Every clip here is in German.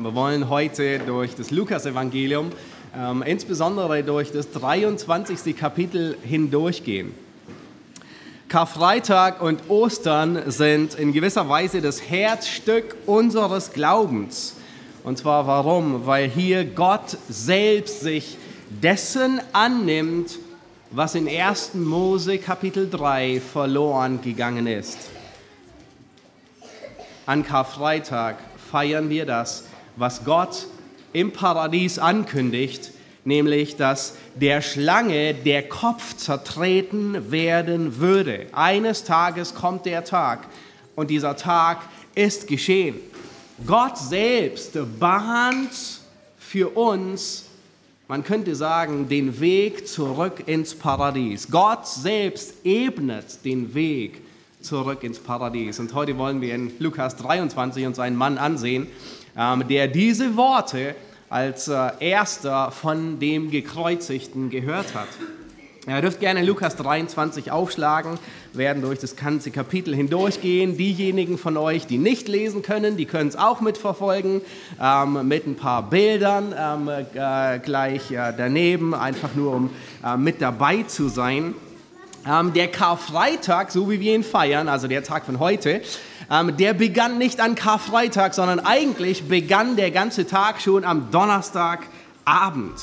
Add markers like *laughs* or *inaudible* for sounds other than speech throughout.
Wir wollen heute durch das Lukas-Evangelium, ähm, insbesondere durch das 23. Kapitel hindurchgehen. Karfreitag und Ostern sind in gewisser Weise das Herzstück unseres Glaubens. Und zwar warum? Weil hier Gott selbst sich dessen annimmt, was in 1. Mose Kapitel 3 verloren gegangen ist. An Karfreitag feiern wir das, was Gott im Paradies ankündigt, nämlich dass der Schlange der Kopf zertreten werden würde. Eines Tages kommt der Tag und dieser Tag ist geschehen. Gott selbst bahnt für uns, man könnte sagen, den Weg zurück ins Paradies. Gott selbst ebnet den Weg zurück ins Paradies. Und heute wollen wir in Lukas 23 uns einen Mann ansehen, der diese Worte als äh, erster von dem Gekreuzigten gehört hat. Ihr dürft gerne Lukas 23 aufschlagen, werden durch das ganze Kapitel hindurchgehen. Diejenigen von euch, die nicht lesen können, die können es auch mitverfolgen, ähm, mit ein paar Bildern ähm, äh, gleich äh, daneben, einfach nur um äh, mit dabei zu sein. Ähm, der Karfreitag, so wie wir ihn feiern, also der Tag von heute, ähm, der begann nicht an Karfreitag, sondern eigentlich begann der ganze Tag schon am Donnerstagabend.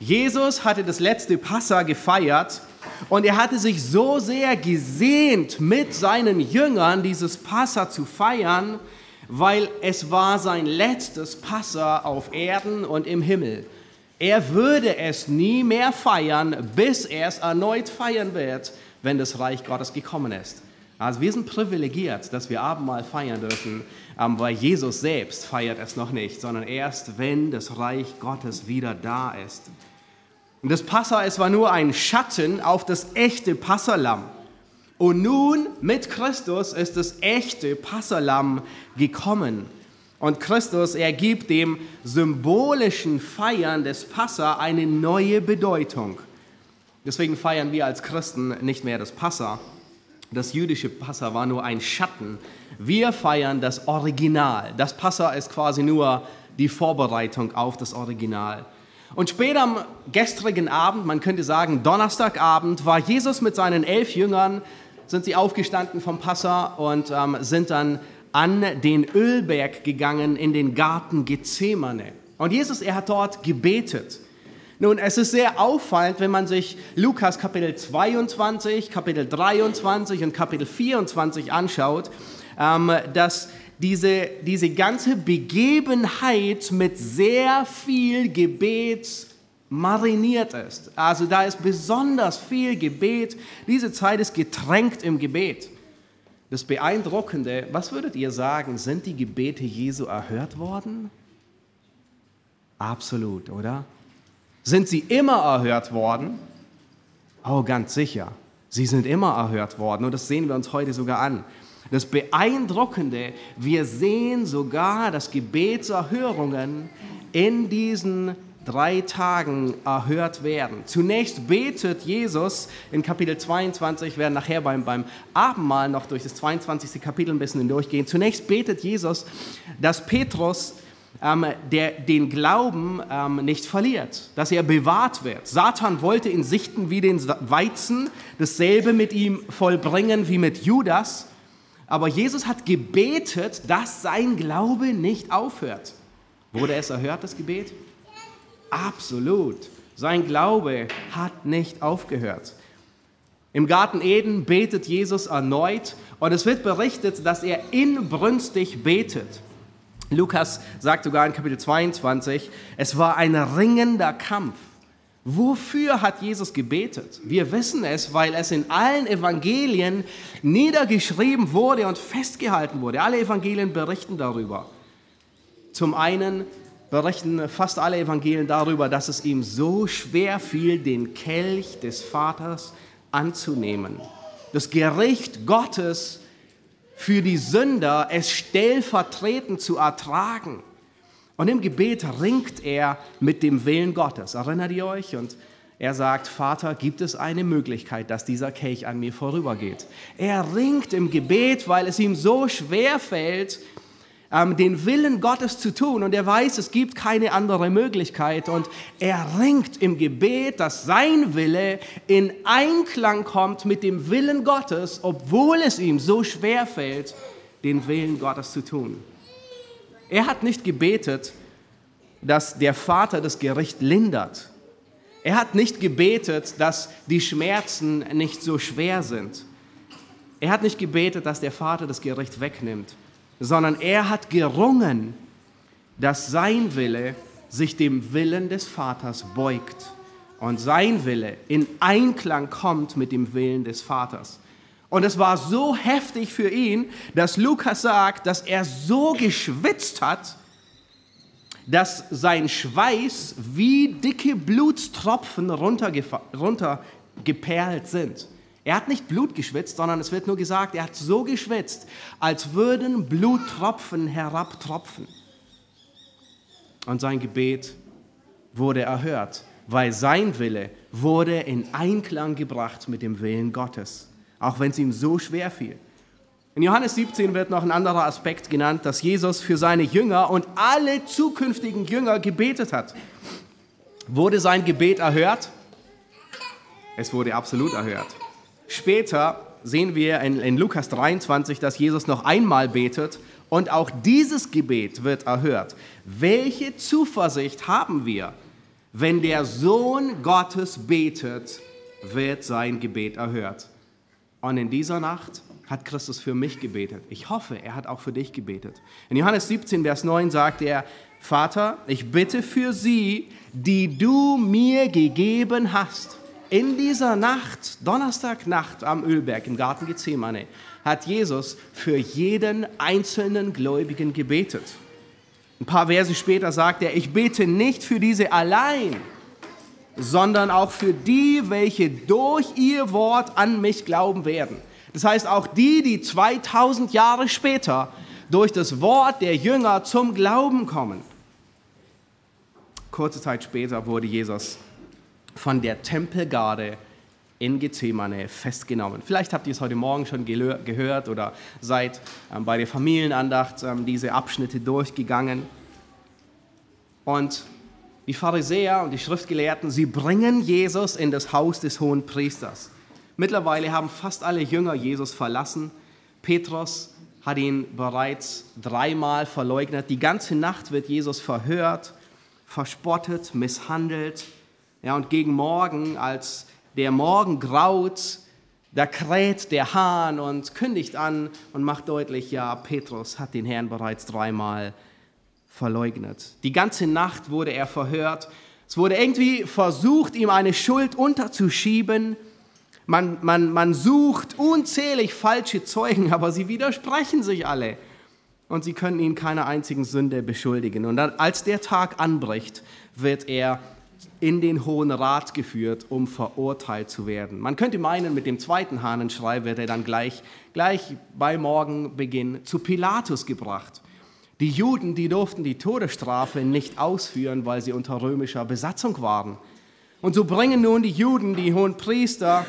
Jesus hatte das letzte Passa gefeiert und er hatte sich so sehr gesehnt, mit seinen Jüngern dieses Passa zu feiern, weil es war sein letztes Passa auf Erden und im Himmel. Er würde es nie mehr feiern, bis er es erneut feiern wird, wenn das Reich Gottes gekommen ist. Also wir sind privilegiert, dass wir Abendmahl feiern dürfen, ähm, weil Jesus selbst feiert es noch nicht, sondern erst, wenn das Reich Gottes wieder da ist. Und das Passa, es war nur ein Schatten auf das echte Passalam. Und nun mit Christus ist das echte Passalam gekommen. Und Christus, er gibt dem symbolischen Feiern des Passa eine neue Bedeutung. Deswegen feiern wir als Christen nicht mehr das Passa. Das jüdische Passa war nur ein Schatten. Wir feiern das Original. Das Passa ist quasi nur die Vorbereitung auf das Original. Und später am gestrigen Abend, man könnte sagen Donnerstagabend, war Jesus mit seinen elf Jüngern, sind sie aufgestanden vom Passa und ähm, sind dann an den Ölberg gegangen in den Garten Gethsemane. Und Jesus, er hat dort gebetet. Nun, es ist sehr auffallend, wenn man sich Lukas Kapitel 22, Kapitel 23 und Kapitel 24 anschaut, ähm, dass diese, diese ganze Begebenheit mit sehr viel Gebet mariniert ist. Also da ist besonders viel Gebet. Diese Zeit ist getränkt im Gebet. Das Beeindruckende, was würdet ihr sagen, sind die Gebete Jesu erhört worden? Absolut, oder? Sind sie immer erhört worden? Oh, ganz sicher. Sie sind immer erhört worden und das sehen wir uns heute sogar an. Das Beeindruckende, wir sehen sogar, dass Gebetserhörungen in diesen drei Tagen erhört werden. Zunächst betet Jesus in Kapitel 22, wir werden nachher beim, beim Abendmahl noch durch das 22. Kapitel ein bisschen hindurchgehen. Zunächst betet Jesus, dass Petrus ähm, der, den Glauben ähm, nicht verliert, dass er bewahrt wird. Satan wollte ihn sichten wie den Weizen, dasselbe mit ihm vollbringen wie mit Judas. Aber Jesus hat gebetet, dass sein Glaube nicht aufhört. Wurde es erhört, das Gebet? Absolut. Sein Glaube hat nicht aufgehört. Im Garten Eden betet Jesus erneut und es wird berichtet, dass er inbrünstig betet. Lukas sagt sogar in Kapitel 22, es war ein ringender Kampf. Wofür hat Jesus gebetet? Wir wissen es, weil es in allen Evangelien niedergeschrieben wurde und festgehalten wurde. Alle Evangelien berichten darüber. Zum einen berichten fast alle Evangelien darüber, dass es ihm so schwer fiel, den Kelch des Vaters anzunehmen. Das Gericht Gottes für die Sünder, es stellvertretend zu ertragen. Und im Gebet ringt er mit dem Willen Gottes. Erinnert ihr euch? Und er sagt, Vater, gibt es eine Möglichkeit, dass dieser Kelch an mir vorübergeht? Er ringt im Gebet, weil es ihm so schwer fällt, ähm, den Willen Gottes zu tun und er weiß, es gibt keine andere Möglichkeit und er ringt im Gebet, dass sein Wille in Einklang kommt mit dem Willen Gottes, obwohl es ihm so schwer fällt, den Willen Gottes zu tun. Er hat nicht gebetet, dass der Vater das Gericht lindert. Er hat nicht gebetet, dass die Schmerzen nicht so schwer sind. Er hat nicht gebetet, dass der Vater das Gericht wegnimmt, sondern er hat gerungen, dass sein Wille sich dem Willen des Vaters beugt und sein Wille in Einklang kommt mit dem Willen des Vaters. Und es war so heftig für ihn, dass Lukas sagt, dass er so geschwitzt hat, dass sein Schweiß wie dicke Blutstropfen runtergeperlt sind. Er hat nicht Blut geschwitzt, sondern es wird nur gesagt, er hat so geschwitzt, als würden Bluttropfen herabtropfen. Und sein Gebet wurde erhört, weil sein Wille wurde in Einklang gebracht mit dem Willen Gottes, auch wenn es ihm so schwer fiel. In Johannes 17 wird noch ein anderer Aspekt genannt, dass Jesus für seine Jünger und alle zukünftigen Jünger gebetet hat. Wurde sein Gebet erhört? Es wurde absolut erhört. Später sehen wir in, in Lukas 23, dass Jesus noch einmal betet und auch dieses Gebet wird erhört. Welche Zuversicht haben wir, wenn der Sohn Gottes betet, wird sein Gebet erhört. Und in dieser Nacht hat Christus für mich gebetet. Ich hoffe, er hat auch für dich gebetet. In Johannes 17, Vers 9 sagt er, Vater, ich bitte für sie, die du mir gegeben hast in dieser Nacht, Donnerstagnacht am Ölberg im Garten Gethsemane, hat Jesus für jeden einzelnen Gläubigen gebetet. Ein paar Verse später sagt er, ich bete nicht für diese allein, sondern auch für die, welche durch ihr Wort an mich glauben werden. Das heißt auch die, die 2000 Jahre später durch das Wort der Jünger zum Glauben kommen. Kurze Zeit später wurde Jesus von der Tempelgarde in Gethsemane festgenommen. Vielleicht habt ihr es heute Morgen schon gehört oder seid ähm, bei der Familienandacht ähm, diese Abschnitte durchgegangen. Und die Pharisäer und die Schriftgelehrten, sie bringen Jesus in das Haus des hohen Priesters. Mittlerweile haben fast alle Jünger Jesus verlassen. Petrus hat ihn bereits dreimal verleugnet. Die ganze Nacht wird Jesus verhört, verspottet, misshandelt ja, und gegen Morgen, als der Morgen graut, da kräht der Hahn und kündigt an und macht deutlich, ja, Petrus hat den Herrn bereits dreimal verleugnet. Die ganze Nacht wurde er verhört. Es wurde irgendwie versucht, ihm eine Schuld unterzuschieben. Man, man, man sucht unzählig falsche Zeugen, *laughs* aber sie widersprechen sich alle. Und sie können ihn keiner einzigen Sünde beschuldigen. Und dann, als der Tag anbricht, wird er in den Hohen Rat geführt, um verurteilt zu werden. Man könnte meinen, mit dem zweiten Hahnenschrei wird er dann gleich, gleich bei Morgenbeginn zu Pilatus gebracht. Die Juden, die durften die Todesstrafe nicht ausführen, weil sie unter römischer Besatzung waren. Und so bringen nun die Juden, die hohen Priester,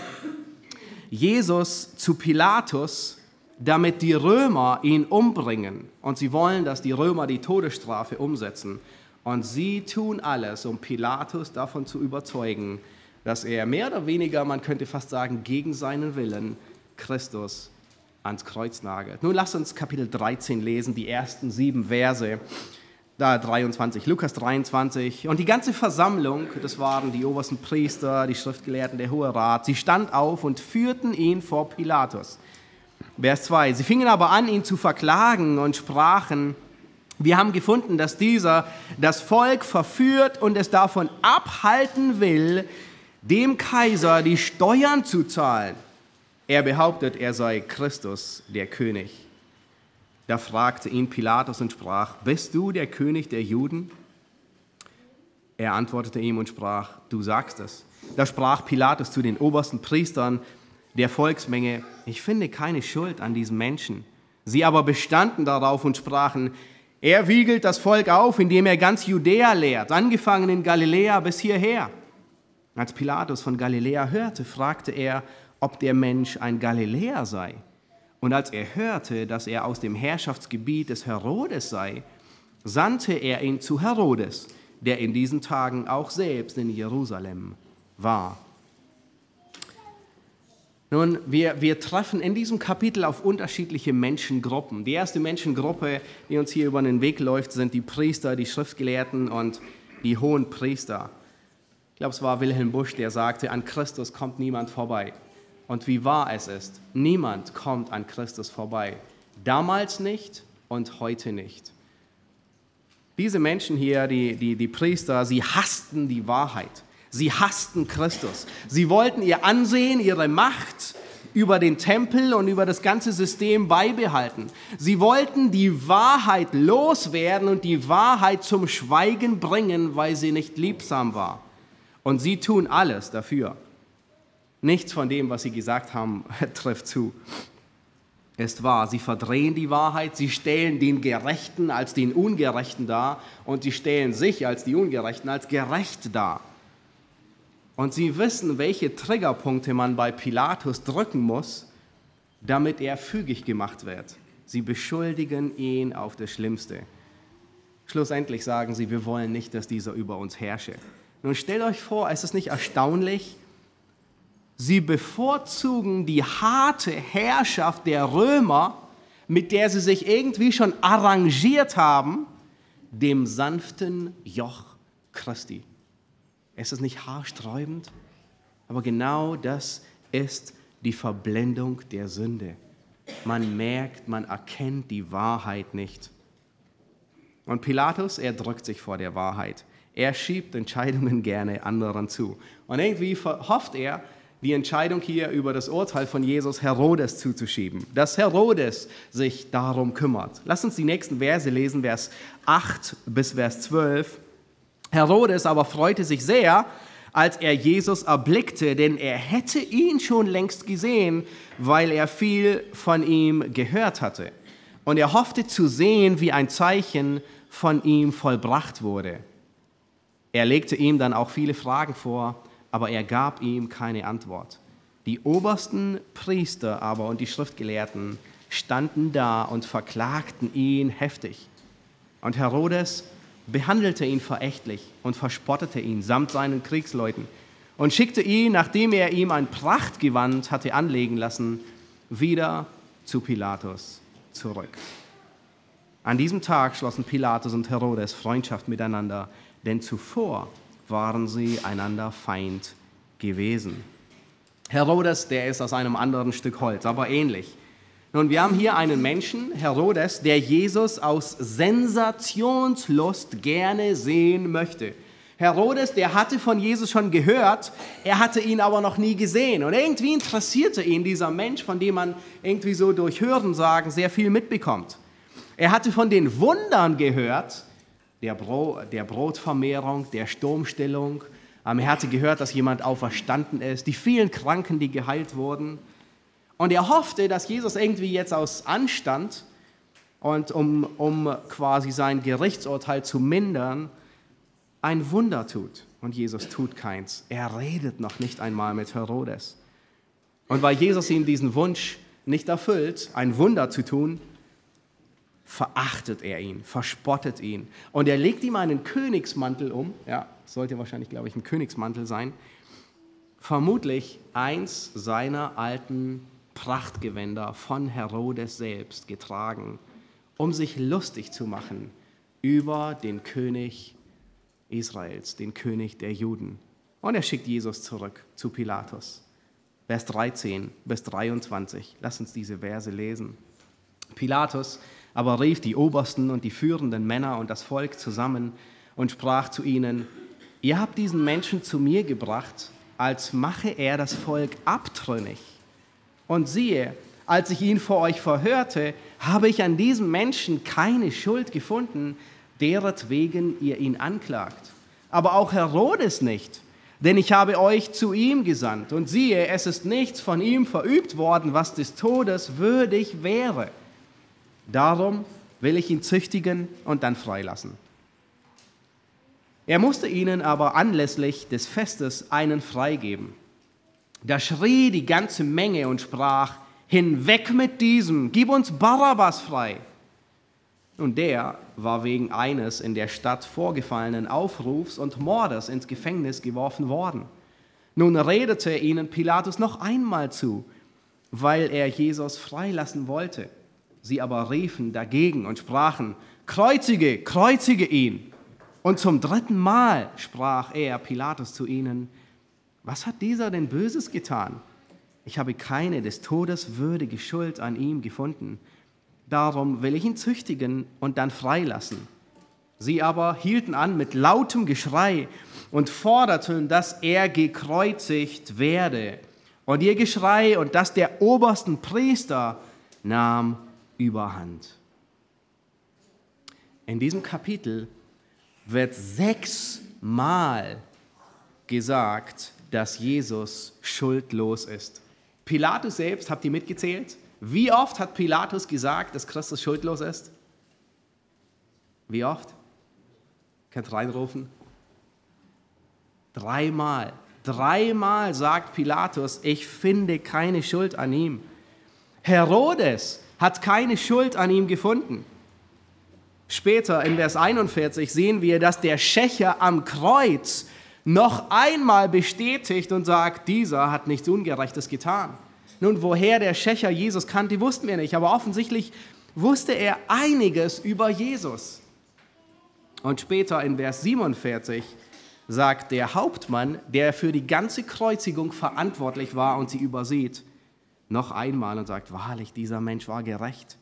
Jesus zu Pilatus, damit die Römer ihn umbringen. Und sie wollen, dass die Römer die Todesstrafe umsetzen. Und sie tun alles, um Pilatus davon zu überzeugen, dass er mehr oder weniger, man könnte fast sagen, gegen seinen Willen Christus ans Kreuz nagelt. Nun lass uns Kapitel 13 lesen, die ersten sieben Verse. Da 23, Lukas 23. Und die ganze Versammlung, das waren die obersten Priester, die Schriftgelehrten, der Hohe Rat, sie stand auf und führten ihn vor Pilatus. Vers 2. Sie fingen aber an, ihn zu verklagen und sprachen, wir haben gefunden, dass dieser das Volk verführt und es davon abhalten will, dem Kaiser die Steuern zu zahlen. Er behauptet, er sei Christus, der König. Da fragte ihn Pilatus und sprach, bist du der König der Juden? Er antwortete ihm und sprach, du sagst es. Da sprach Pilatus zu den obersten Priestern der Volksmenge, ich finde keine Schuld an diesem Menschen. Sie aber bestanden darauf und sprachen, er wiegelt das Volk auf, indem er ganz Judäa lehrt, angefangen in Galiläa bis hierher. Als Pilatus von Galiläa hörte, fragte er, ob der Mensch ein Galiläer sei. Und als er hörte, dass er aus dem Herrschaftsgebiet des Herodes sei, sandte er ihn zu Herodes, der in diesen Tagen auch selbst in Jerusalem war. Nun, wir, wir treffen in diesem Kapitel auf unterschiedliche Menschengruppen. Die erste Menschengruppe, die uns hier über den Weg läuft, sind die Priester, die Schriftgelehrten und die hohen Priester. Ich glaube, es war Wilhelm Busch, der sagte, an Christus kommt niemand vorbei. Und wie wahr es ist, niemand kommt an Christus vorbei. Damals nicht und heute nicht. Diese Menschen hier, die, die, die Priester, sie hassten die Wahrheit. Sie hassten Christus. Sie wollten ihr Ansehen, ihre Macht über den Tempel und über das ganze System beibehalten. Sie wollten die Wahrheit loswerden und die Wahrheit zum Schweigen bringen, weil sie nicht liebsam war. Und sie tun alles dafür. Nichts von dem, was sie gesagt haben, *laughs* trifft zu. Ist wahr, sie verdrehen die Wahrheit, sie stellen den Gerechten als den Ungerechten dar und sie stellen sich als die Ungerechten als gerecht dar. Und sie wissen, welche Triggerpunkte man bei Pilatus drücken muss, damit er fügig gemacht wird. Sie beschuldigen ihn auf das Schlimmste. Schlussendlich sagen sie, wir wollen nicht, dass dieser über uns herrsche. Nun stellt euch vor, ist es nicht erstaunlich? Sie bevorzugen die harte Herrschaft der Römer, mit der sie sich irgendwie schon arrangiert haben, dem sanften Joch Christi. Ist es nicht haarsträubend? Aber genau das ist die Verblendung der Sünde. Man merkt, man erkennt die Wahrheit nicht. Und Pilatus, er drückt sich vor der Wahrheit. Er schiebt Entscheidungen gerne anderen zu. Und irgendwie hofft er, die Entscheidung hier über das Urteil von Jesus Herodes zuzuschieben, dass Herodes sich darum kümmert. Lass uns die nächsten Verse lesen, Vers 8 bis Vers 12. Herodes aber freute sich sehr, als er Jesus erblickte, denn er hätte ihn schon längst gesehen, weil er viel von ihm gehört hatte. Und er hoffte zu sehen, wie ein Zeichen von ihm vollbracht wurde. Er legte ihm dann auch viele Fragen vor, aber er gab ihm keine Antwort. Die obersten Priester aber und die Schriftgelehrten standen da und verklagten ihn heftig. Und Herodes behandelte ihn verächtlich und verspottete ihn samt seinen Kriegsleuten und schickte ihn, nachdem er ihm ein Prachtgewand hatte anlegen lassen, wieder zu Pilatus zurück. An diesem Tag schlossen Pilatus und Herodes Freundschaft miteinander, denn zuvor waren sie einander Feind gewesen. Herodes, der ist aus einem anderen Stück Holz, aber ähnlich. Nun, wir haben hier einen Menschen, Herodes, der Jesus aus Sensationslust gerne sehen möchte. Herodes, der hatte von Jesus schon gehört, er hatte ihn aber noch nie gesehen. Und irgendwie interessierte ihn dieser Mensch, von dem man irgendwie so durch Hörensagen sehr viel mitbekommt. Er hatte von den Wundern gehört, der, Bro der Brotvermehrung, der Sturmstillung. Er hatte gehört, dass jemand auferstanden ist, die vielen Kranken, die geheilt wurden. Und er hoffte, dass Jesus irgendwie jetzt aus Anstand und um, um quasi sein Gerichtsurteil zu mindern, ein Wunder tut. Und Jesus tut keins. Er redet noch nicht einmal mit Herodes. Und weil Jesus ihm diesen Wunsch nicht erfüllt, ein Wunder zu tun, verachtet er ihn, verspottet ihn. Und er legt ihm einen Königsmantel um. Ja, sollte wahrscheinlich, glaube ich, ein Königsmantel sein. Vermutlich eins seiner alten Prachtgewänder von Herodes selbst getragen, um sich lustig zu machen über den König Israels, den König der Juden. Und er schickt Jesus zurück zu Pilatus. Vers 13 bis 23. Lass uns diese Verse lesen. Pilatus aber rief die Obersten und die führenden Männer und das Volk zusammen und sprach zu ihnen, ihr habt diesen Menschen zu mir gebracht, als mache er das Volk abtrünnig. Und siehe, als ich ihn vor euch verhörte, habe ich an diesem Menschen keine Schuld gefunden, deretwegen ihr ihn anklagt. Aber auch Herodes nicht, denn ich habe euch zu ihm gesandt. Und siehe, es ist nichts von ihm verübt worden, was des Todes würdig wäre. Darum will ich ihn züchtigen und dann freilassen. Er musste ihnen aber anlässlich des Festes einen freigeben. Da schrie die ganze Menge und sprach, Hinweg mit diesem, gib uns Barabbas frei. Und der war wegen eines in der Stadt vorgefallenen Aufrufs und Mordes ins Gefängnis geworfen worden. Nun redete ihnen Pilatus noch einmal zu, weil er Jesus freilassen wollte. Sie aber riefen dagegen und sprachen, Kreuzige, kreuzige ihn. Und zum dritten Mal sprach er, Pilatus, zu ihnen, was hat dieser denn Böses getan? Ich habe keine des Todes würdige Schuld an ihm gefunden. Darum will ich ihn züchtigen und dann freilassen. Sie aber hielten an mit lautem Geschrei und forderten, dass er gekreuzigt werde. Und ihr Geschrei und das der obersten Priester nahm überhand. In diesem Kapitel wird sechsmal gesagt, dass Jesus schuldlos ist. Pilatus selbst, habt ihr mitgezählt? Wie oft hat Pilatus gesagt, dass Christus schuldlos ist? Wie oft? Könnt reinrufen? Dreimal. Dreimal sagt Pilatus, ich finde keine Schuld an ihm. Herodes hat keine Schuld an ihm gefunden. Später in Vers 41 sehen wir, dass der Schächer am Kreuz noch einmal bestätigt und sagt, dieser hat nichts Ungerechtes getan. Nun, woher der Schächer Jesus kannte, wussten wir nicht, aber offensichtlich wusste er einiges über Jesus. Und später in Vers 47 sagt der Hauptmann, der für die ganze Kreuzigung verantwortlich war und sie übersieht, noch einmal und sagt, wahrlich, dieser Mensch war gerecht.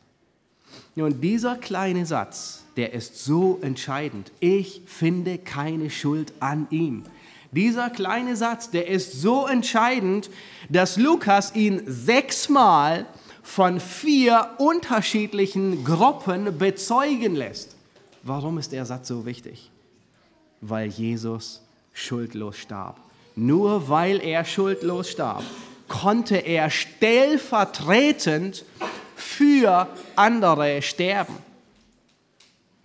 Und dieser kleine Satz, der ist so entscheidend. Ich finde keine Schuld an ihm. Dieser kleine Satz, der ist so entscheidend, dass Lukas ihn sechsmal von vier unterschiedlichen Gruppen bezeugen lässt. Warum ist der Satz so wichtig? Weil Jesus schuldlos starb. Nur weil er schuldlos starb, konnte er stellvertretend für andere sterben.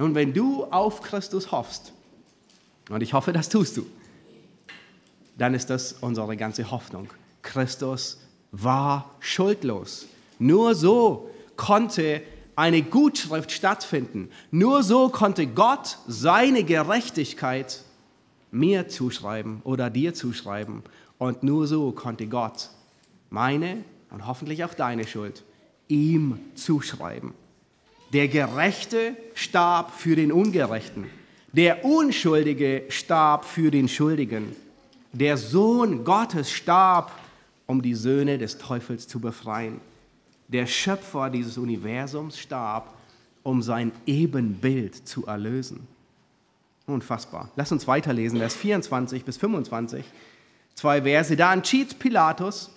Und wenn du auf Christus hoffst, und ich hoffe, das tust du, dann ist das unsere ganze Hoffnung. Christus war schuldlos. Nur so konnte eine Gutschrift stattfinden. Nur so konnte Gott seine Gerechtigkeit mir zuschreiben oder dir zuschreiben. Und nur so konnte Gott meine und hoffentlich auch deine Schuld ihm zuschreiben. Der Gerechte starb für den Ungerechten. Der Unschuldige starb für den Schuldigen. Der Sohn Gottes starb, um die Söhne des Teufels zu befreien. Der Schöpfer dieses Universums starb, um sein Ebenbild zu erlösen. Unfassbar. Lass uns weiterlesen, Vers 24 bis 25. Zwei Verse. Da entschied Pilatus,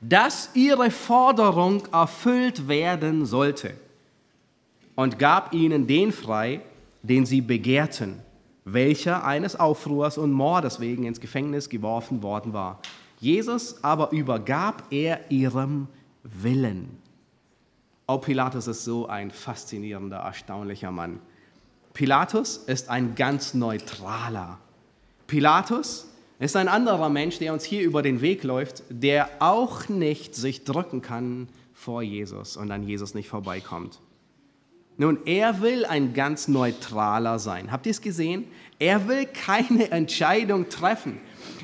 dass ihre Forderung erfüllt werden sollte und gab ihnen den frei, den sie begehrten, welcher eines Aufruhrs und Mordes wegen ins Gefängnis geworfen worden war. Jesus aber übergab er ihrem Willen. Oh, Pilatus ist so ein faszinierender, erstaunlicher Mann. Pilatus ist ein ganz neutraler. Pilatus ist ein anderer Mensch, der uns hier über den Weg läuft, der auch nicht sich drücken kann vor Jesus und an Jesus nicht vorbeikommt. Nun, er will ein ganz neutraler sein. Habt ihr es gesehen? Er will keine Entscheidung treffen.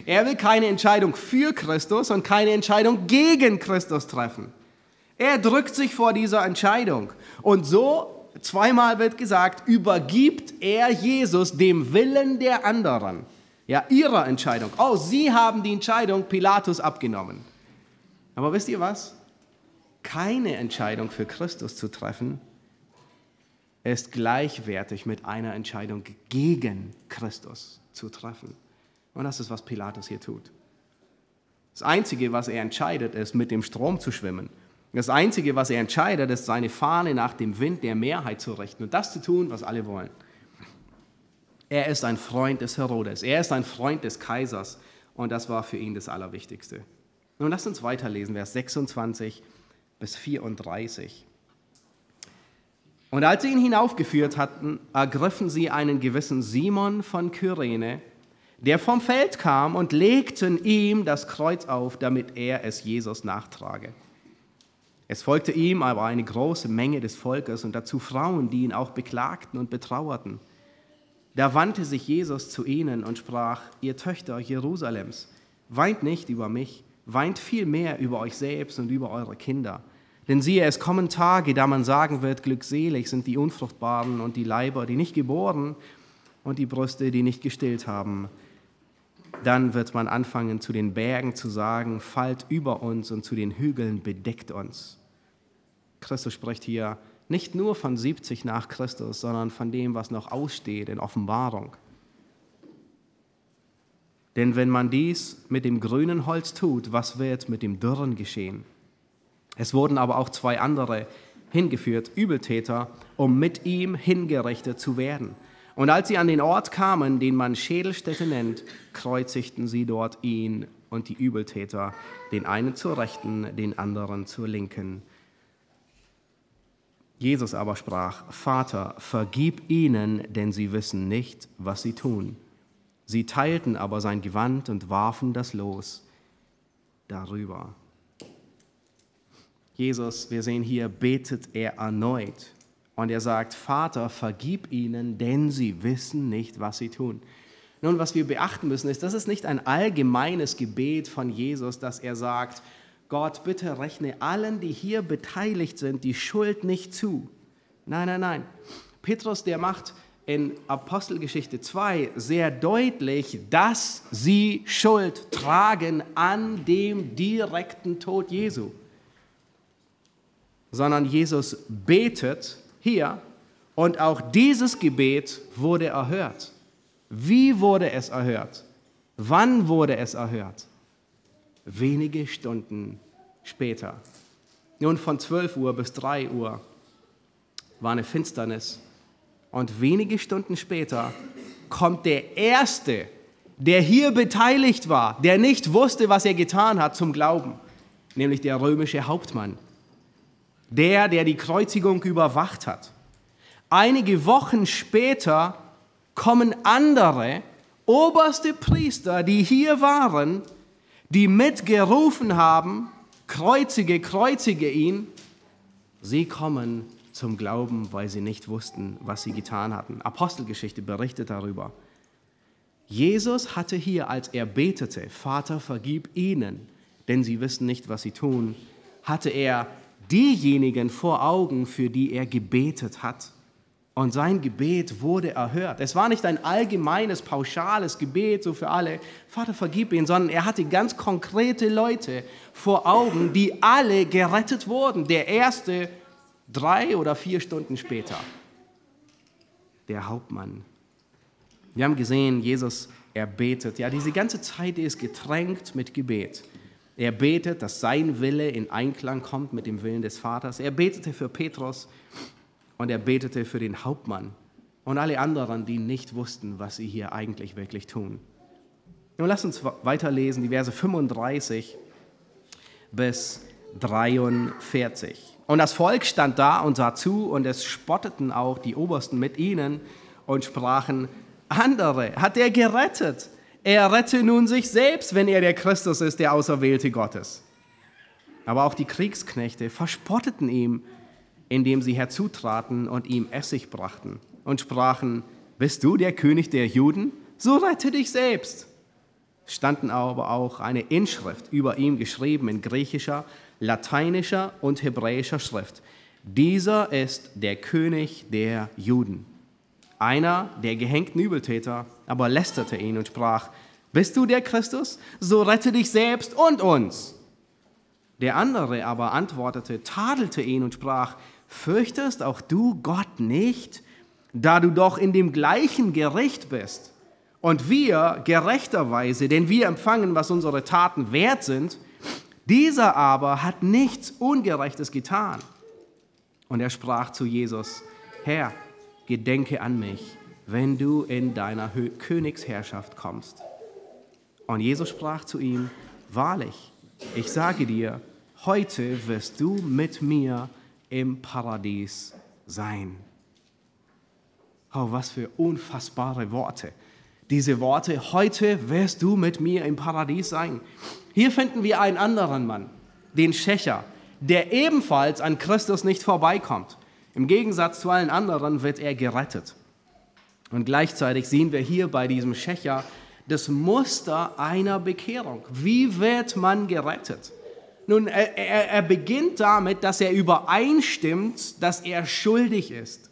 Er will keine Entscheidung für Christus und keine Entscheidung gegen Christus treffen. Er drückt sich vor dieser Entscheidung. Und so zweimal wird gesagt, übergibt er Jesus dem Willen der anderen. Ja, ihrer Entscheidung. Oh, sie haben die Entscheidung Pilatus abgenommen. Aber wisst ihr was? Keine Entscheidung für Christus zu treffen, ist gleichwertig mit einer Entscheidung gegen Christus zu treffen. Und das ist, was Pilatus hier tut. Das Einzige, was er entscheidet, ist, mit dem Strom zu schwimmen das Einzige, was er entscheidet, ist, seine Fahne nach dem Wind der Mehrheit zu richten und das zu tun, was alle wollen. Er ist ein Freund des Herodes, er ist ein Freund des Kaisers und das war für ihn das Allerwichtigste. Nun lasst uns weiterlesen, Vers 26 bis 34. Und als sie ihn hinaufgeführt hatten, ergriffen sie einen gewissen Simon von Kyrene, der vom Feld kam, und legten ihm das Kreuz auf, damit er es Jesus nachtrage. Es folgte ihm aber eine große Menge des Volkes und dazu Frauen, die ihn auch beklagten und betrauerten. Da wandte sich Jesus zu ihnen und sprach, ihr Töchter Jerusalems, weint nicht über mich, weint vielmehr über euch selbst und über eure Kinder. Denn siehe, es kommen Tage, da man sagen wird, glückselig sind die Unfruchtbaren und die Leiber, die nicht geboren und die Brüste, die nicht gestillt haben. Dann wird man anfangen, zu den Bergen zu sagen, fallt über uns und zu den Hügeln bedeckt uns. Christus spricht hier nicht nur von 70 nach Christus, sondern von dem, was noch aussteht in Offenbarung. Denn wenn man dies mit dem grünen Holz tut, was wird mit dem dürren geschehen? Es wurden aber auch zwei andere hingeführt, Übeltäter, um mit ihm hingerichtet zu werden. Und als sie an den Ort kamen, den man Schädelstätte nennt, kreuzigten sie dort ihn und die Übeltäter, den einen zur Rechten, den anderen zur Linken. Jesus aber sprach, Vater, vergib ihnen, denn sie wissen nicht, was sie tun. Sie teilten aber sein Gewand und warfen das Los darüber. Jesus, wir sehen hier, betet er erneut. Und er sagt, Vater, vergib ihnen, denn sie wissen nicht, was sie tun. Nun, was wir beachten müssen, ist, das ist nicht ein allgemeines Gebet von Jesus, dass er sagt, Gott, bitte rechne allen, die hier beteiligt sind, die Schuld nicht zu. Nein, nein, nein. Petrus, der macht in Apostelgeschichte 2 sehr deutlich, dass sie Schuld tragen an dem direkten Tod Jesu. Sondern Jesus betet hier und auch dieses Gebet wurde erhört. Wie wurde es erhört? Wann wurde es erhört? wenige Stunden später. Nun von 12 Uhr bis 3 Uhr war eine Finsternis. Und wenige Stunden später kommt der Erste, der hier beteiligt war, der nicht wusste, was er getan hat, zum Glauben, nämlich der römische Hauptmann. Der, der die Kreuzigung überwacht hat. Einige Wochen später kommen andere oberste Priester, die hier waren, die mitgerufen haben, kreuzige, kreuzige ihn, sie kommen zum Glauben, weil sie nicht wussten, was sie getan hatten. Apostelgeschichte berichtet darüber. Jesus hatte hier, als er betete, Vater, vergib ihnen, denn sie wissen nicht, was sie tun, hatte er diejenigen vor Augen, für die er gebetet hat. Und sein Gebet wurde erhört. Es war nicht ein allgemeines, pauschales Gebet, so für alle, Vater, vergib ihn, sondern er hatte ganz konkrete Leute vor Augen, die alle gerettet wurden. Der erste drei oder vier Stunden später. Der Hauptmann. Wir haben gesehen, Jesus, er betet. Ja, diese ganze Zeit ist getränkt mit Gebet. Er betet, dass sein Wille in Einklang kommt mit dem Willen des Vaters. Er betete für Petrus und er betete für den Hauptmann und alle anderen, die nicht wussten, was sie hier eigentlich wirklich tun. Nun lass uns weiterlesen, die Verse 35 bis 43. Und das Volk stand da und sah zu, und es spotteten auch die Obersten mit ihnen und sprachen, andere hat er gerettet. Er rette nun sich selbst, wenn er der Christus ist, der Auserwählte Gottes. Aber auch die Kriegsknechte verspotteten ihm indem sie herzutraten und ihm Essig brachten und sprachen, bist du der König der Juden? So rette dich selbst. Standen aber auch eine Inschrift über ihm geschrieben in griechischer, lateinischer und hebräischer Schrift. Dieser ist der König der Juden. Einer der gehängten Übeltäter aber lästerte ihn und sprach, bist du der Christus? So rette dich selbst und uns. Der andere aber antwortete, tadelte ihn und sprach, Fürchtest auch du Gott nicht, da du doch in dem gleichen Gericht bist? Und wir gerechterweise, denn wir empfangen, was unsere Taten wert sind, dieser aber hat nichts Ungerechtes getan. Und er sprach zu Jesus, Herr, gedenke an mich, wenn du in deiner Königsherrschaft kommst. Und Jesus sprach zu ihm, Wahrlich, ich sage dir, heute wirst du mit mir im Paradies sein. Oh, was für unfassbare Worte. Diese Worte, heute wirst du mit mir im Paradies sein. Hier finden wir einen anderen Mann, den Schächer, der ebenfalls an Christus nicht vorbeikommt. Im Gegensatz zu allen anderen wird er gerettet. Und gleichzeitig sehen wir hier bei diesem Schächer das Muster einer Bekehrung. Wie wird man gerettet? Nun, er, er, er beginnt damit, dass er übereinstimmt, dass er schuldig ist,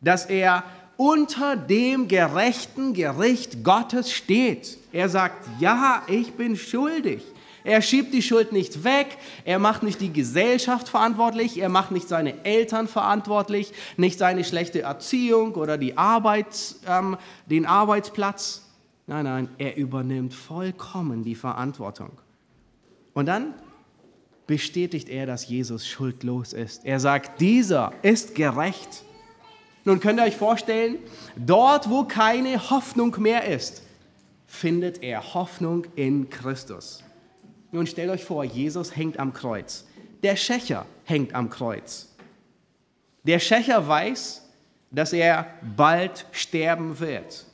dass er unter dem gerechten Gericht Gottes steht. Er sagt, ja, ich bin schuldig. Er schiebt die Schuld nicht weg, er macht nicht die Gesellschaft verantwortlich, er macht nicht seine Eltern verantwortlich, nicht seine schlechte Erziehung oder die Arbeits, ähm, den Arbeitsplatz. Nein, nein, er übernimmt vollkommen die Verantwortung. Und dann bestätigt er, dass Jesus schuldlos ist. Er sagt, dieser ist gerecht. Nun könnt ihr euch vorstellen, dort, wo keine Hoffnung mehr ist, findet er Hoffnung in Christus. Nun stellt euch vor, Jesus hängt am Kreuz. Der Schächer hängt am Kreuz. Der Schächer weiß, dass er bald sterben wird.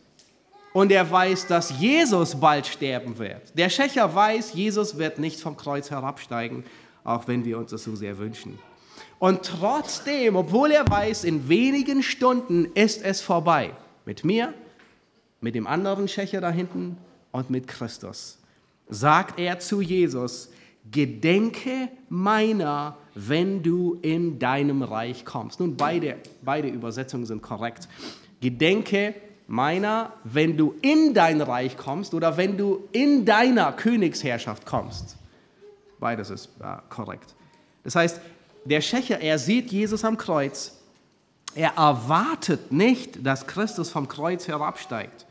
Und er weiß, dass Jesus bald sterben wird. Der Schächer weiß, Jesus wird nicht vom Kreuz herabsteigen, auch wenn wir uns das so sehr wünschen. Und trotzdem, obwohl er weiß, in wenigen Stunden ist es vorbei. Mit mir, mit dem anderen Schächer da hinten und mit Christus sagt er zu Jesus, Gedenke meiner, wenn du in deinem Reich kommst. Nun, beide, beide Übersetzungen sind korrekt. Gedenke meiner, wenn du in dein Reich kommst oder wenn du in deiner Königsherrschaft kommst. Beides ist äh, korrekt. Das heißt, der Schächer, er sieht Jesus am Kreuz. Er erwartet nicht, dass Christus vom Kreuz herabsteigt.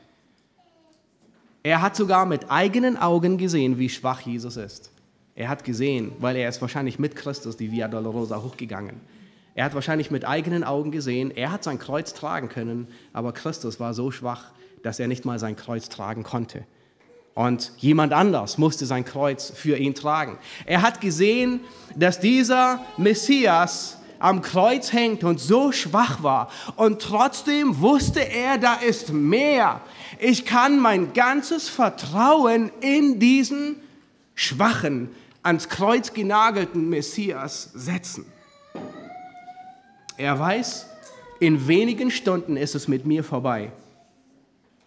Er hat sogar mit eigenen Augen gesehen, wie schwach Jesus ist. Er hat gesehen, weil er ist wahrscheinlich mit Christus die Via Dolorosa hochgegangen. Er hat wahrscheinlich mit eigenen Augen gesehen, er hat sein Kreuz tragen können, aber Christus war so schwach, dass er nicht mal sein Kreuz tragen konnte. Und jemand anders musste sein Kreuz für ihn tragen. Er hat gesehen, dass dieser Messias am Kreuz hängt und so schwach war. Und trotzdem wusste er, da ist mehr. Ich kann mein ganzes Vertrauen in diesen schwachen, ans Kreuz genagelten Messias setzen. Er weiß, in wenigen Stunden ist es mit mir vorbei.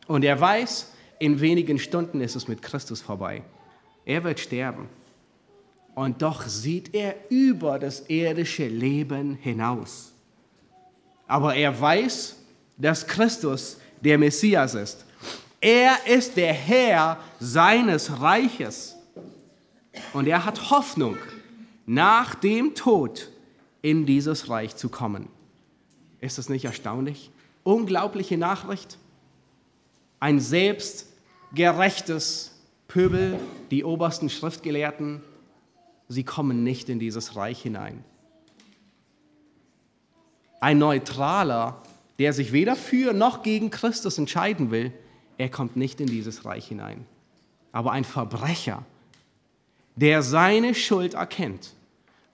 Und er weiß, in wenigen Stunden ist es mit Christus vorbei. Er wird sterben. Und doch sieht er über das irdische Leben hinaus. Aber er weiß, dass Christus der Messias ist. Er ist der Herr seines Reiches. Und er hat Hoffnung, nach dem Tod in dieses Reich zu kommen. Ist das nicht erstaunlich? Unglaubliche Nachricht. Ein selbstgerechtes Pöbel, die obersten Schriftgelehrten, sie kommen nicht in dieses Reich hinein. Ein Neutraler, der sich weder für noch gegen Christus entscheiden will, er kommt nicht in dieses Reich hinein. Aber ein Verbrecher, der seine Schuld erkennt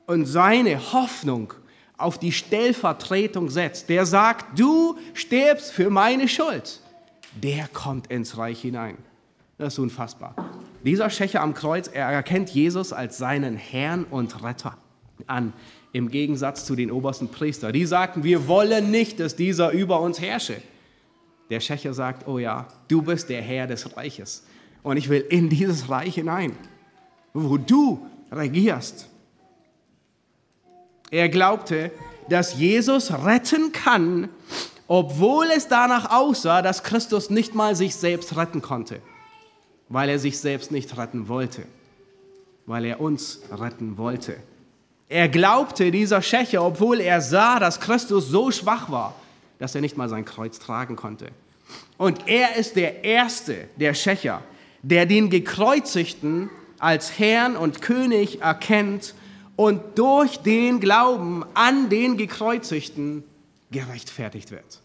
und seine Hoffnung auf die Stellvertretung setzt, der sagt, du stirbst für meine Schuld, der kommt ins Reich hinein. Das ist unfassbar. Dieser Schächer am Kreuz, er erkennt Jesus als seinen Herrn und Retter an, im Gegensatz zu den obersten Priestern. Die sagten, wir wollen nicht, dass dieser über uns herrsche. Der Schächer sagt, oh ja, du bist der Herr des Reiches und ich will in dieses Reich hinein, wo du regierst. Er glaubte, dass Jesus retten kann, obwohl es danach aussah, dass Christus nicht mal sich selbst retten konnte, weil er sich selbst nicht retten wollte, weil er uns retten wollte. Er glaubte, dieser Schächer, obwohl er sah, dass Christus so schwach war, dass er nicht mal sein Kreuz tragen konnte. Und er ist der Erste, der Schächer, der den Gekreuzigten als Herrn und König erkennt und durch den Glauben an den Gekreuzigten gerechtfertigt wird.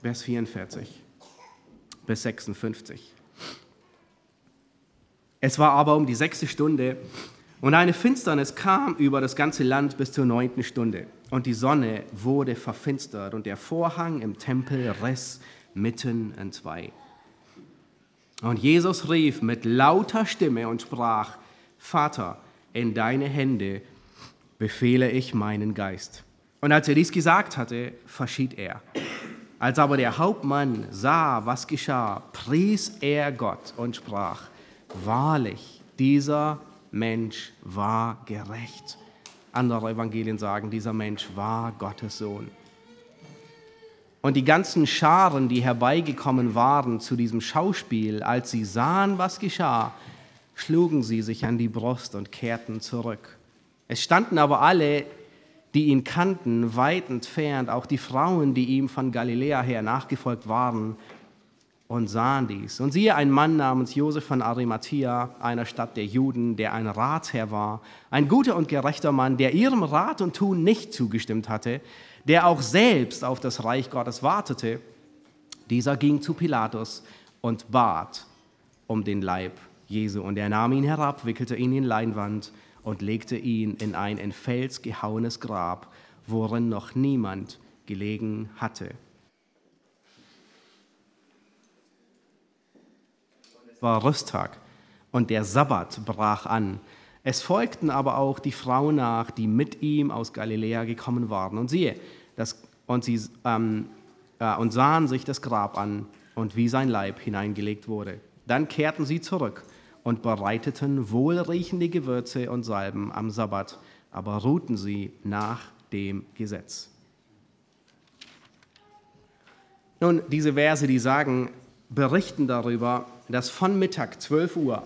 Vers 44 bis 56. Es war aber um die sechste Stunde und eine Finsternis kam über das ganze Land bis zur neunten Stunde. Und die Sonne wurde verfinstert und der Vorhang im Tempel riss mitten in zwei. Und Jesus rief mit lauter Stimme und sprach, Vater, in deine Hände befehle ich meinen Geist. Und als er dies gesagt hatte, verschied er. Als aber der Hauptmann sah, was geschah, pries er Gott und sprach, wahrlich, dieser Mensch war gerecht. Andere Evangelien sagen, dieser Mensch war Gottes Sohn. Und die ganzen Scharen, die herbeigekommen waren zu diesem Schauspiel, als sie sahen, was geschah, schlugen sie sich an die Brust und kehrten zurück. Es standen aber alle, die ihn kannten, weit entfernt, auch die Frauen, die ihm von Galiläa her nachgefolgt waren, und sahen dies. Und siehe, ein Mann namens Josef von Arimathea, einer Stadt der Juden, der ein Ratsherr war, ein guter und gerechter Mann, der ihrem Rat und Tun nicht zugestimmt hatte, der auch selbst auf das Reich Gottes wartete, dieser ging zu Pilatus und bat um den Leib Jesu. Und er nahm ihn herab, wickelte ihn in Leinwand und legte ihn in ein in Fels gehauenes Grab, worin noch niemand gelegen hatte. War Rüsttag und der Sabbat brach an. Es folgten aber auch die Frauen nach, die mit ihm aus Galiläa gekommen waren. Und siehe, das, und sie ähm, äh, und sahen sich das Grab an und wie sein Leib hineingelegt wurde. Dann kehrten sie zurück und bereiteten wohlriechende Gewürze und Salben am Sabbat, aber ruhten sie nach dem Gesetz. Nun, diese Verse, die sagen, berichten darüber, dass von Mittag 12 Uhr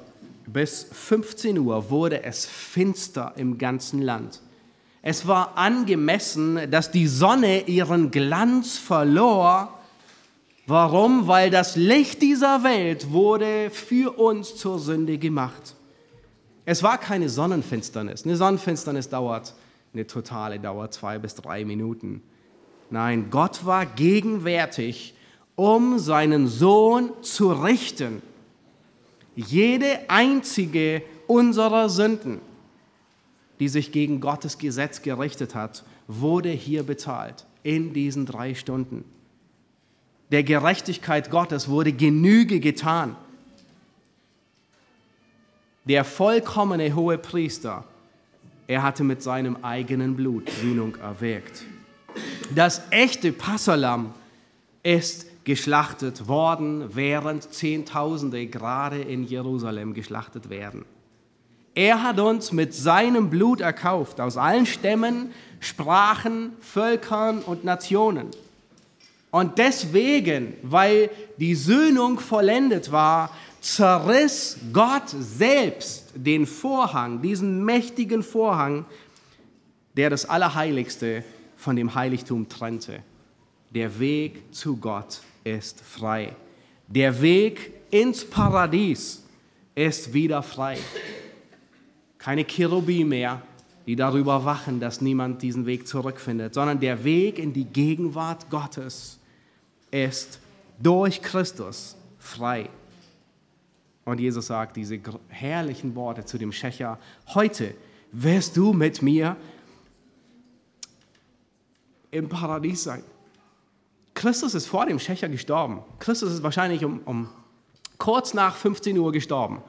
bis 15 Uhr wurde es finster im ganzen Land. Es war angemessen, dass die Sonne ihren Glanz verlor Warum? Weil das Licht dieser Welt wurde für uns zur Sünde gemacht. Es war keine Sonnenfinsternis. Eine Sonnenfinsternis dauert, eine totale dauert zwei bis drei Minuten. Nein, Gott war gegenwärtig, um seinen Sohn zu richten. Jede einzige unserer Sünden, die sich gegen Gottes Gesetz gerichtet hat, wurde hier bezahlt in diesen drei Stunden der Gerechtigkeit Gottes wurde Genüge getan. Der vollkommene hohe Priester, er hatte mit seinem eigenen Blut Sühnung erwirkt. Das echte Passalam ist geschlachtet worden, während Zehntausende gerade in Jerusalem geschlachtet werden. Er hat uns mit seinem Blut erkauft aus allen Stämmen, Sprachen, Völkern und Nationen. Und deswegen, weil die Söhnung vollendet war, zerriss Gott selbst den Vorhang, diesen mächtigen Vorhang, der das Allerheiligste von dem Heiligtum trennte. Der Weg zu Gott ist frei. Der Weg ins Paradies ist wieder frei. Keine Cherubim mehr, die darüber wachen, dass niemand diesen Weg zurückfindet, sondern der Weg in die Gegenwart Gottes ist durch Christus frei. Und Jesus sagt diese herrlichen Worte zu dem Schächer, heute wirst du mit mir im Paradies sein. Christus ist vor dem Schächer gestorben. Christus ist wahrscheinlich um, um kurz nach 15 Uhr gestorben.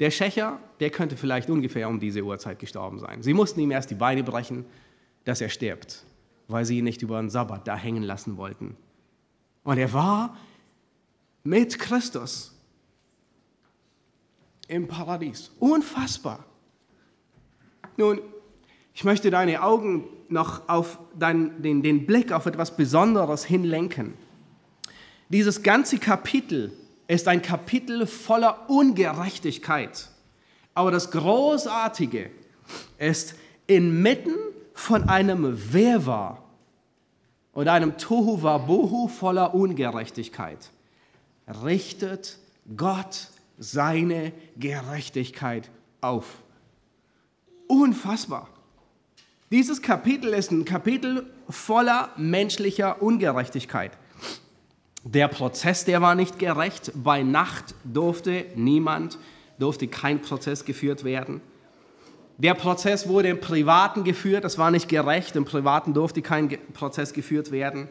Der Schächer, der könnte vielleicht ungefähr um diese Uhrzeit gestorben sein. Sie mussten ihm erst die Beine brechen, dass er stirbt, weil sie ihn nicht über den Sabbat da hängen lassen wollten. Und er war mit Christus im Paradies. Unfassbar. Nun, ich möchte deine Augen noch auf dein, den, den Blick auf etwas Besonderes hinlenken. Dieses ganze Kapitel ist ein Kapitel voller Ungerechtigkeit. Aber das Großartige ist, inmitten von einem Wirrwarr und einem Tohu Wabohu voller Ungerechtigkeit richtet Gott seine Gerechtigkeit auf. Unfassbar. Dieses Kapitel ist ein Kapitel voller menschlicher Ungerechtigkeit. Der Prozess, der war nicht gerecht. Bei Nacht durfte niemand, durfte kein Prozess geführt werden. Der Prozess wurde im Privaten geführt, das war nicht gerecht, im Privaten durfte kein Prozess geführt werden.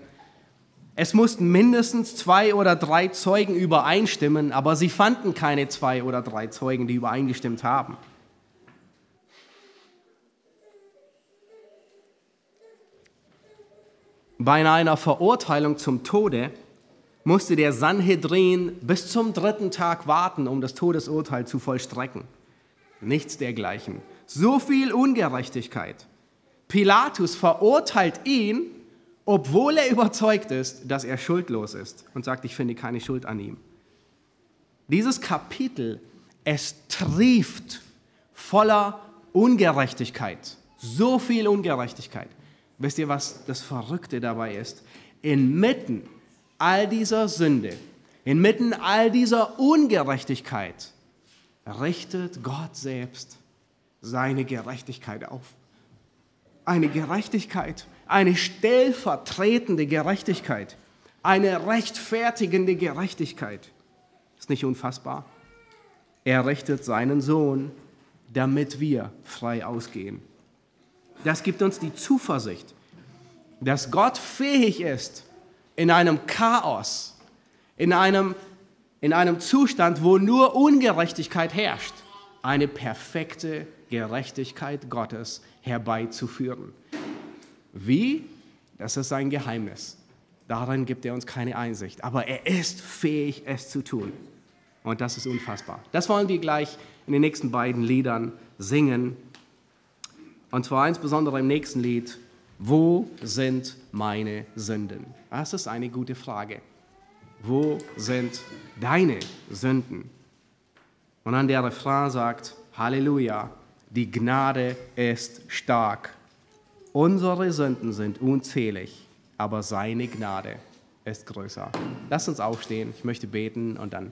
Es mussten mindestens zwei oder drei Zeugen übereinstimmen, aber sie fanden keine zwei oder drei Zeugen, die übereingestimmt haben. Bei einer Verurteilung zum Tode musste der Sanhedrin bis zum dritten Tag warten, um das Todesurteil zu vollstrecken. Nichts dergleichen. So viel Ungerechtigkeit. Pilatus verurteilt ihn, obwohl er überzeugt ist, dass er schuldlos ist und sagt, ich finde keine Schuld an ihm. Dieses Kapitel, es trieft voller Ungerechtigkeit. So viel Ungerechtigkeit. Wisst ihr, was das Verrückte dabei ist? Inmitten all dieser Sünde, inmitten all dieser Ungerechtigkeit, richtet Gott selbst seine Gerechtigkeit auf. Eine Gerechtigkeit, eine stellvertretende Gerechtigkeit, eine rechtfertigende Gerechtigkeit. Ist nicht unfassbar? Er richtet seinen Sohn, damit wir frei ausgehen. Das gibt uns die Zuversicht, dass Gott fähig ist, in einem Chaos, in einem, in einem Zustand, wo nur Ungerechtigkeit herrscht, eine perfekte Gerechtigkeit Gottes herbeizuführen. Wie? Das ist sein Geheimnis. Darin gibt er uns keine Einsicht. Aber er ist fähig, es zu tun. Und das ist unfassbar. Das wollen wir gleich in den nächsten beiden Liedern singen. Und zwar insbesondere im nächsten Lied, wo sind meine Sünden? Das ist eine gute Frage. Wo sind deine Sünden? Und dann der Refrain sagt, Halleluja, die Gnade ist stark. Unsere Sünden sind unzählig, aber seine Gnade ist größer. Lass uns aufstehen, ich möchte beten und dann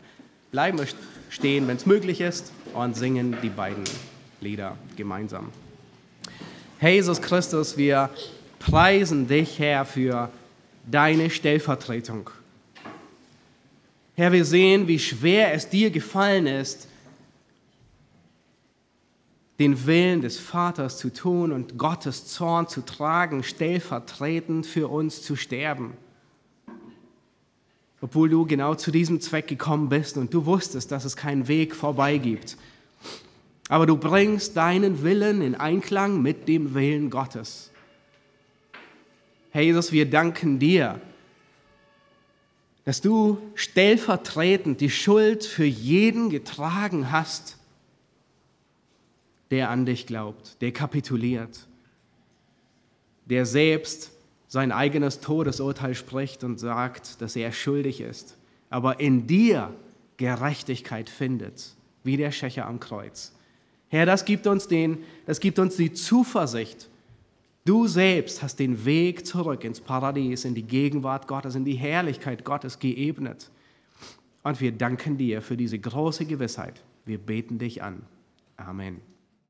bleiben wir stehen, wenn es möglich ist, und singen die beiden Lieder gemeinsam. Jesus Christus, wir preisen dich, Herr, für deine Stellvertretung. Herr, wir sehen, wie schwer es dir gefallen ist, den Willen des Vaters zu tun und Gottes Zorn zu tragen, stellvertretend für uns zu sterben. Obwohl du genau zu diesem Zweck gekommen bist und du wusstest, dass es keinen Weg vorbei gibt. Aber du bringst deinen Willen in Einklang mit dem Willen Gottes. Herr Jesus, wir danken dir, dass du stellvertretend die Schuld für jeden getragen hast, der an dich glaubt, der kapituliert, der selbst sein eigenes Todesurteil spricht und sagt, dass er schuldig ist, aber in dir Gerechtigkeit findet, wie der Schächer am Kreuz. Herr, das gibt uns, den, das gibt uns die Zuversicht, Du selbst hast den Weg zurück ins Paradies, in die Gegenwart Gottes, in die Herrlichkeit Gottes geebnet. Und wir danken dir für diese große Gewissheit. Wir beten dich an. Amen.